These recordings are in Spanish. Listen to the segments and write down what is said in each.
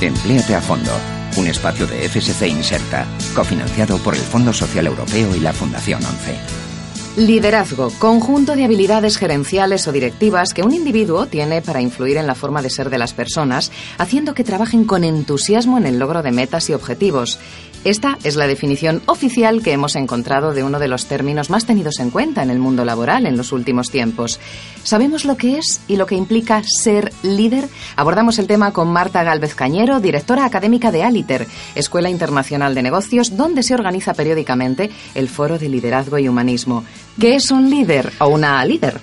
Empléate a fondo. Un espacio de FSC Inserta, cofinanciado por el Fondo Social Europeo y la Fundación 11. Liderazgo, conjunto de habilidades gerenciales o directivas que un individuo tiene para influir en la forma de ser de las personas, haciendo que trabajen con entusiasmo en el logro de metas y objetivos. Esta es la definición oficial que hemos encontrado de uno de los términos más tenidos en cuenta en el mundo laboral en los últimos tiempos. ¿Sabemos lo que es y lo que implica ser líder? Abordamos el tema con Marta Galvez Cañero, directora académica de Aliter, Escuela Internacional de Negocios, donde se organiza periódicamente el Foro de Liderazgo y Humanismo. ¿Qué es un líder o una líder?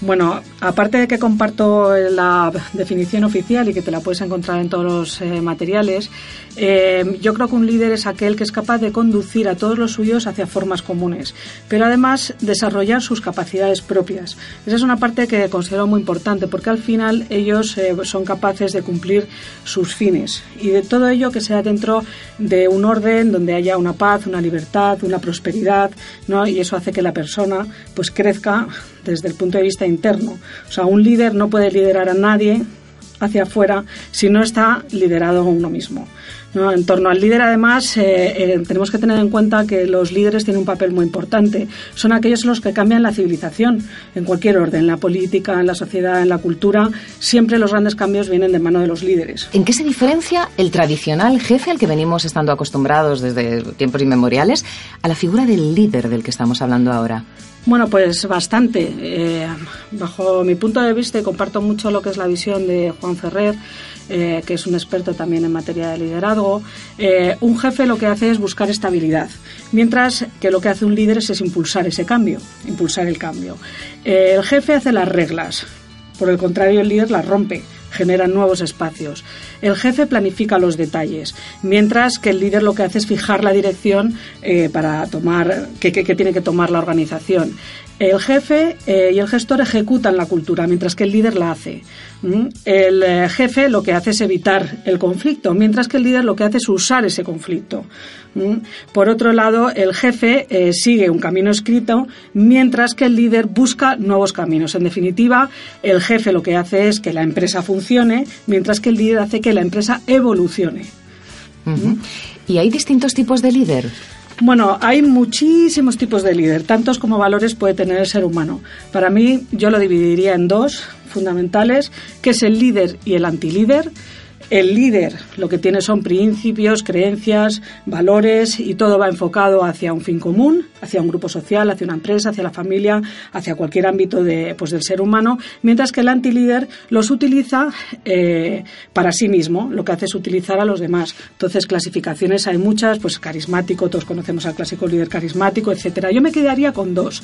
Bueno, aparte de que comparto la definición oficial y que te la puedes encontrar en todos los eh, materiales, eh, yo creo que un líder es aquel que es capaz de conducir a todos los suyos hacia formas comunes, pero además desarrollar sus capacidades propias. Esa es una parte que considero muy importante porque al final ellos eh, son capaces de cumplir sus fines y de todo ello que sea dentro de un orden donde haya una paz, una libertad, una prosperidad, ¿no? y eso hace que la persona pues crezca desde el punto de vista interno. O sea, un líder no puede liderar a nadie hacia afuera si no está liderado uno mismo. ¿No? En torno al líder, además, eh, eh, tenemos que tener en cuenta que los líderes tienen un papel muy importante. Son aquellos los que cambian la civilización en cualquier orden, en la política, en la sociedad, en la cultura. Siempre los grandes cambios vienen de mano de los líderes. ¿En qué se diferencia el tradicional jefe al que venimos estando acostumbrados desde tiempos inmemoriales a la figura del líder del que estamos hablando ahora? Bueno, pues bastante. Eh, bajo mi punto de vista, y comparto mucho lo que es la visión de Juan Ferrer, eh, que es un experto también en materia de liderazgo, eh, un jefe lo que hace es buscar estabilidad, mientras que lo que hace un líder es, impulsar ese cambio, impulsar el cambio. el jefe hace las reglas, por el contrario, el líder las rompe genera nuevos espacios. El jefe planifica los detalles, mientras que el líder lo que hace es fijar la dirección para tomar que, tiene que tomar la organización. El jefe eh, y el gestor ejecutan la cultura, mientras que el líder la hace. El eh, jefe lo que hace es evitar el conflicto, mientras que el líder lo que hace es usar ese conflicto. Por otro lado, el jefe eh, sigue un camino escrito, mientras que el líder busca nuevos caminos. En definitiva, el jefe lo que hace es que la empresa funcione, mientras que el líder hace que la empresa evolucione. ¿Y hay distintos tipos de líder? Bueno, hay muchísimos tipos de líder, tantos como valores puede tener el ser humano. Para mí, yo lo dividiría en dos fundamentales, que es el líder y el antilíder. El líder lo que tiene son principios, creencias, valores y todo va enfocado hacia un fin común, hacia un grupo social, hacia una empresa, hacia la familia, hacia cualquier ámbito de, pues, del ser humano, mientras que el antilíder los utiliza eh, para sí mismo, lo que hace es utilizar a los demás. Entonces, clasificaciones hay muchas, pues carismático, todos conocemos al clásico líder carismático, etcétera. Yo me quedaría con dos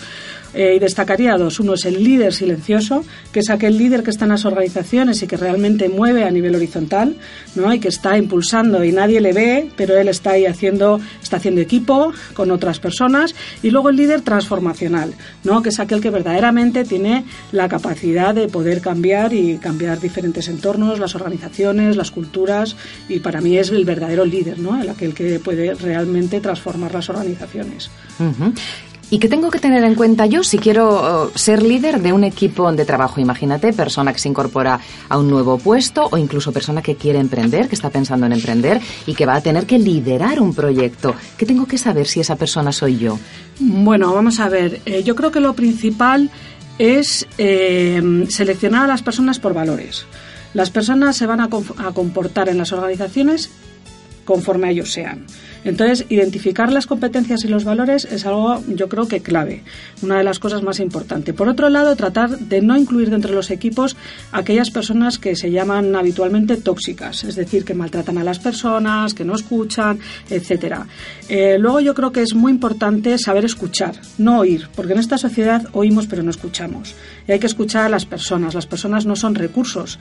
eh, y destacaría dos. Uno es el líder silencioso, que es aquel líder que está en las organizaciones y que realmente mueve a nivel horizontal ¿no? y que está impulsando y nadie le ve, pero él está ahí haciendo, está haciendo equipo con otras personas. Y luego el líder transformacional, ¿no? que es aquel que verdaderamente tiene la capacidad de poder cambiar y cambiar diferentes entornos, las organizaciones, las culturas, y para mí es el verdadero líder, ¿no? el aquel que puede realmente transformar las organizaciones. ¿Y qué tengo que tener en cuenta yo si quiero uh, ser líder de un equipo de trabajo? Imagínate, persona que se incorpora a un nuevo puesto o incluso persona que quiere emprender, que está pensando en emprender y que va a tener que liderar un proyecto. ¿Qué tengo que saber si esa persona soy yo? Bueno, vamos a ver. Eh, yo creo que lo principal es eh, seleccionar a las personas por valores. Las personas se van a comportar en las organizaciones conforme a ellos sean. Entonces, identificar las competencias y los valores es algo, yo creo que clave, una de las cosas más importantes. Por otro lado, tratar de no incluir dentro de los equipos aquellas personas que se llaman habitualmente tóxicas, es decir, que maltratan a las personas, que no escuchan, etcétera. Eh, luego, yo creo que es muy importante saber escuchar, no oír, porque en esta sociedad oímos pero no escuchamos. Y hay que escuchar a las personas. Las personas no son recursos,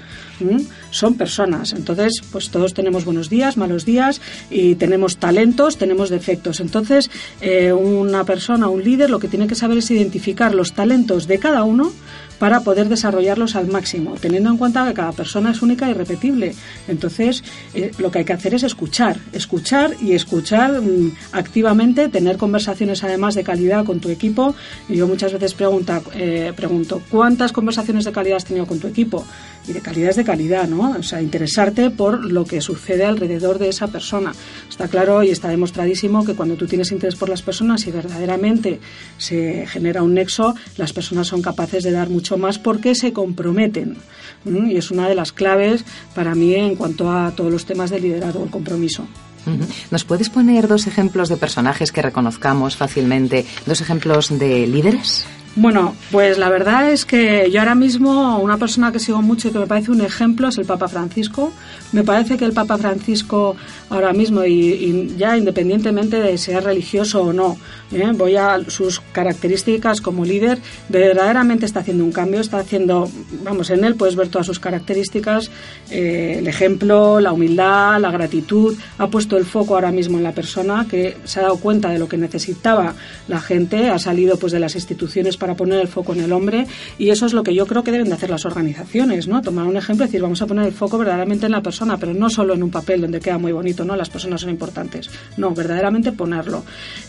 son personas. Entonces, pues todos tenemos buenos días, malos días y tenemos talento tenemos defectos. Entonces, eh, una persona, un líder, lo que tiene que saber es identificar los talentos de cada uno para poder desarrollarlos al máximo, teniendo en cuenta que cada persona es única y repetible. Entonces, eh, lo que hay que hacer es escuchar, escuchar y escuchar mm, activamente, tener conversaciones además de calidad con tu equipo. Y yo muchas veces eh, pregunto, ¿cuántas conversaciones de calidad has tenido con tu equipo? Y de calidad es de calidad, ¿no? O sea, interesarte por lo que sucede alrededor de esa persona. Está claro y está demostradísimo que cuando tú tienes interés por las personas y verdaderamente se genera un nexo, las personas son capaces de dar mucho más porque se comprometen. Y es una de las claves para mí en cuanto a todos los temas de liderazgo, el compromiso. ¿Nos puedes poner dos ejemplos de personajes que reconozcamos fácilmente, dos ejemplos de líderes? Bueno, pues la verdad es que yo ahora mismo una persona que sigo mucho y que me parece un ejemplo es el Papa Francisco. Me parece que el Papa Francisco ahora mismo y, ya independientemente de ser religioso o no, ¿eh? voy a sus características como líder, verdaderamente está haciendo un cambio, está haciendo, vamos, en él puedes ver todas sus características, eh, el ejemplo, la humildad, la gratitud, ha puesto el foco ahora mismo en la persona que se ha dado cuenta de lo que necesitaba la gente, ha salido pues de las instituciones para poner el foco en el hombre y eso es lo que yo creo que deben de hacer las organizaciones, ¿no? Tomar un ejemplo y decir, vamos a poner el foco verdaderamente en la persona, pero no solo en un papel donde queda muy bonito, ¿no? Las personas son importantes. No, verdaderamente ponerlo.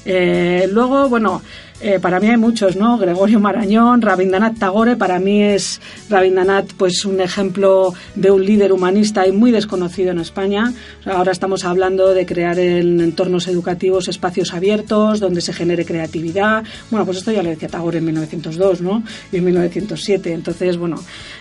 Eh, luego, bueno, eh, para mí hay muchos, ¿no? Gregorio Marañón, Rabindranath Tagore, para mí es Rabindranath pues un ejemplo de un líder humanista y muy desconocido en España. Ahora estamos hablando de crear en entornos educativos espacios abiertos donde se genere creatividad. Bueno, pues esto ya lo decía Tagore en 1902, ¿no? Y en 1907. Entonces, bueno,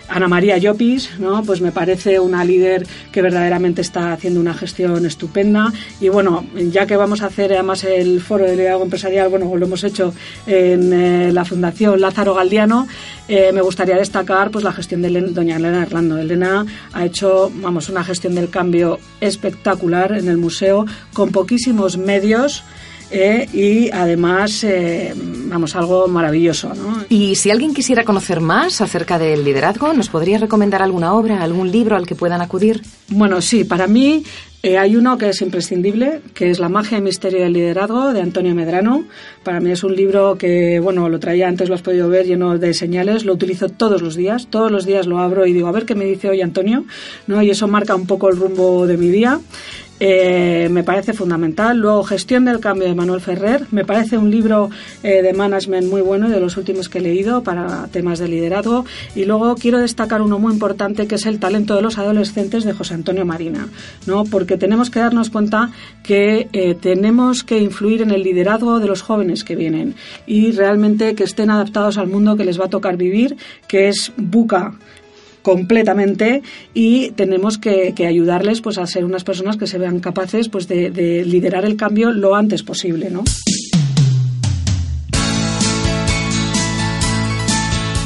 Ana María Llopis, ¿no? Pues me parece una líder que verdaderamente está haciendo una gestión estupenda y bueno, ya que vamos a hacer además el foro de liderazgo empresarial, bueno, lo hemos hecho en eh, la Fundación Lázaro Galdiano, eh, me gustaría destacar pues la gestión de doña Elena Hernando. Elena ha hecho, vamos, una gestión del cambio espectacular en el museo con poquísimos medios. Eh, y además, vamos, algo maravilloso. Y si alguien quisiera conocer más acerca del liderazgo, ¿nos podría recomendar alguna obra, algún libro al que puedan acudir? Bueno, sí, para mí eh, hay uno que es imprescindible, que es La magia y misterio del liderazgo de Antonio Medrano. Para mí es un libro que, bueno, lo traía antes, lo has podido ver, lleno de señales. Lo utilizo todos los días. Todos los días lo abro y digo, a ver qué me dice hoy Antonio. ¿no? Y eso marca un poco el rumbo de mi día. Eh, me parece fundamental. Luego, Gestión del Cambio de Manuel Ferrer. Me parece un libro eh, de management muy bueno, de los últimos que he leído para temas de liderazgo. Y luego quiero destacar uno muy importante que es El talento de los adolescentes de José Antonio Marina, ¿no? porque tenemos que darnos cuenta que eh, tenemos que influir en el liderazgo de los jóvenes que vienen y realmente que estén adaptados al mundo que les va a tocar vivir, que es buca completamente y tenemos que, ayudarles pues a ser unas personas que se vean capaces pues de, de liderar el cambio lo antes posible, ¿no?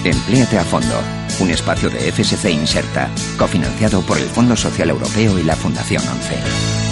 Empléate a fondo, un espacio de FSC Inserta, cofinanciado por el Fondo Social Europeo y la Fundación ONCE.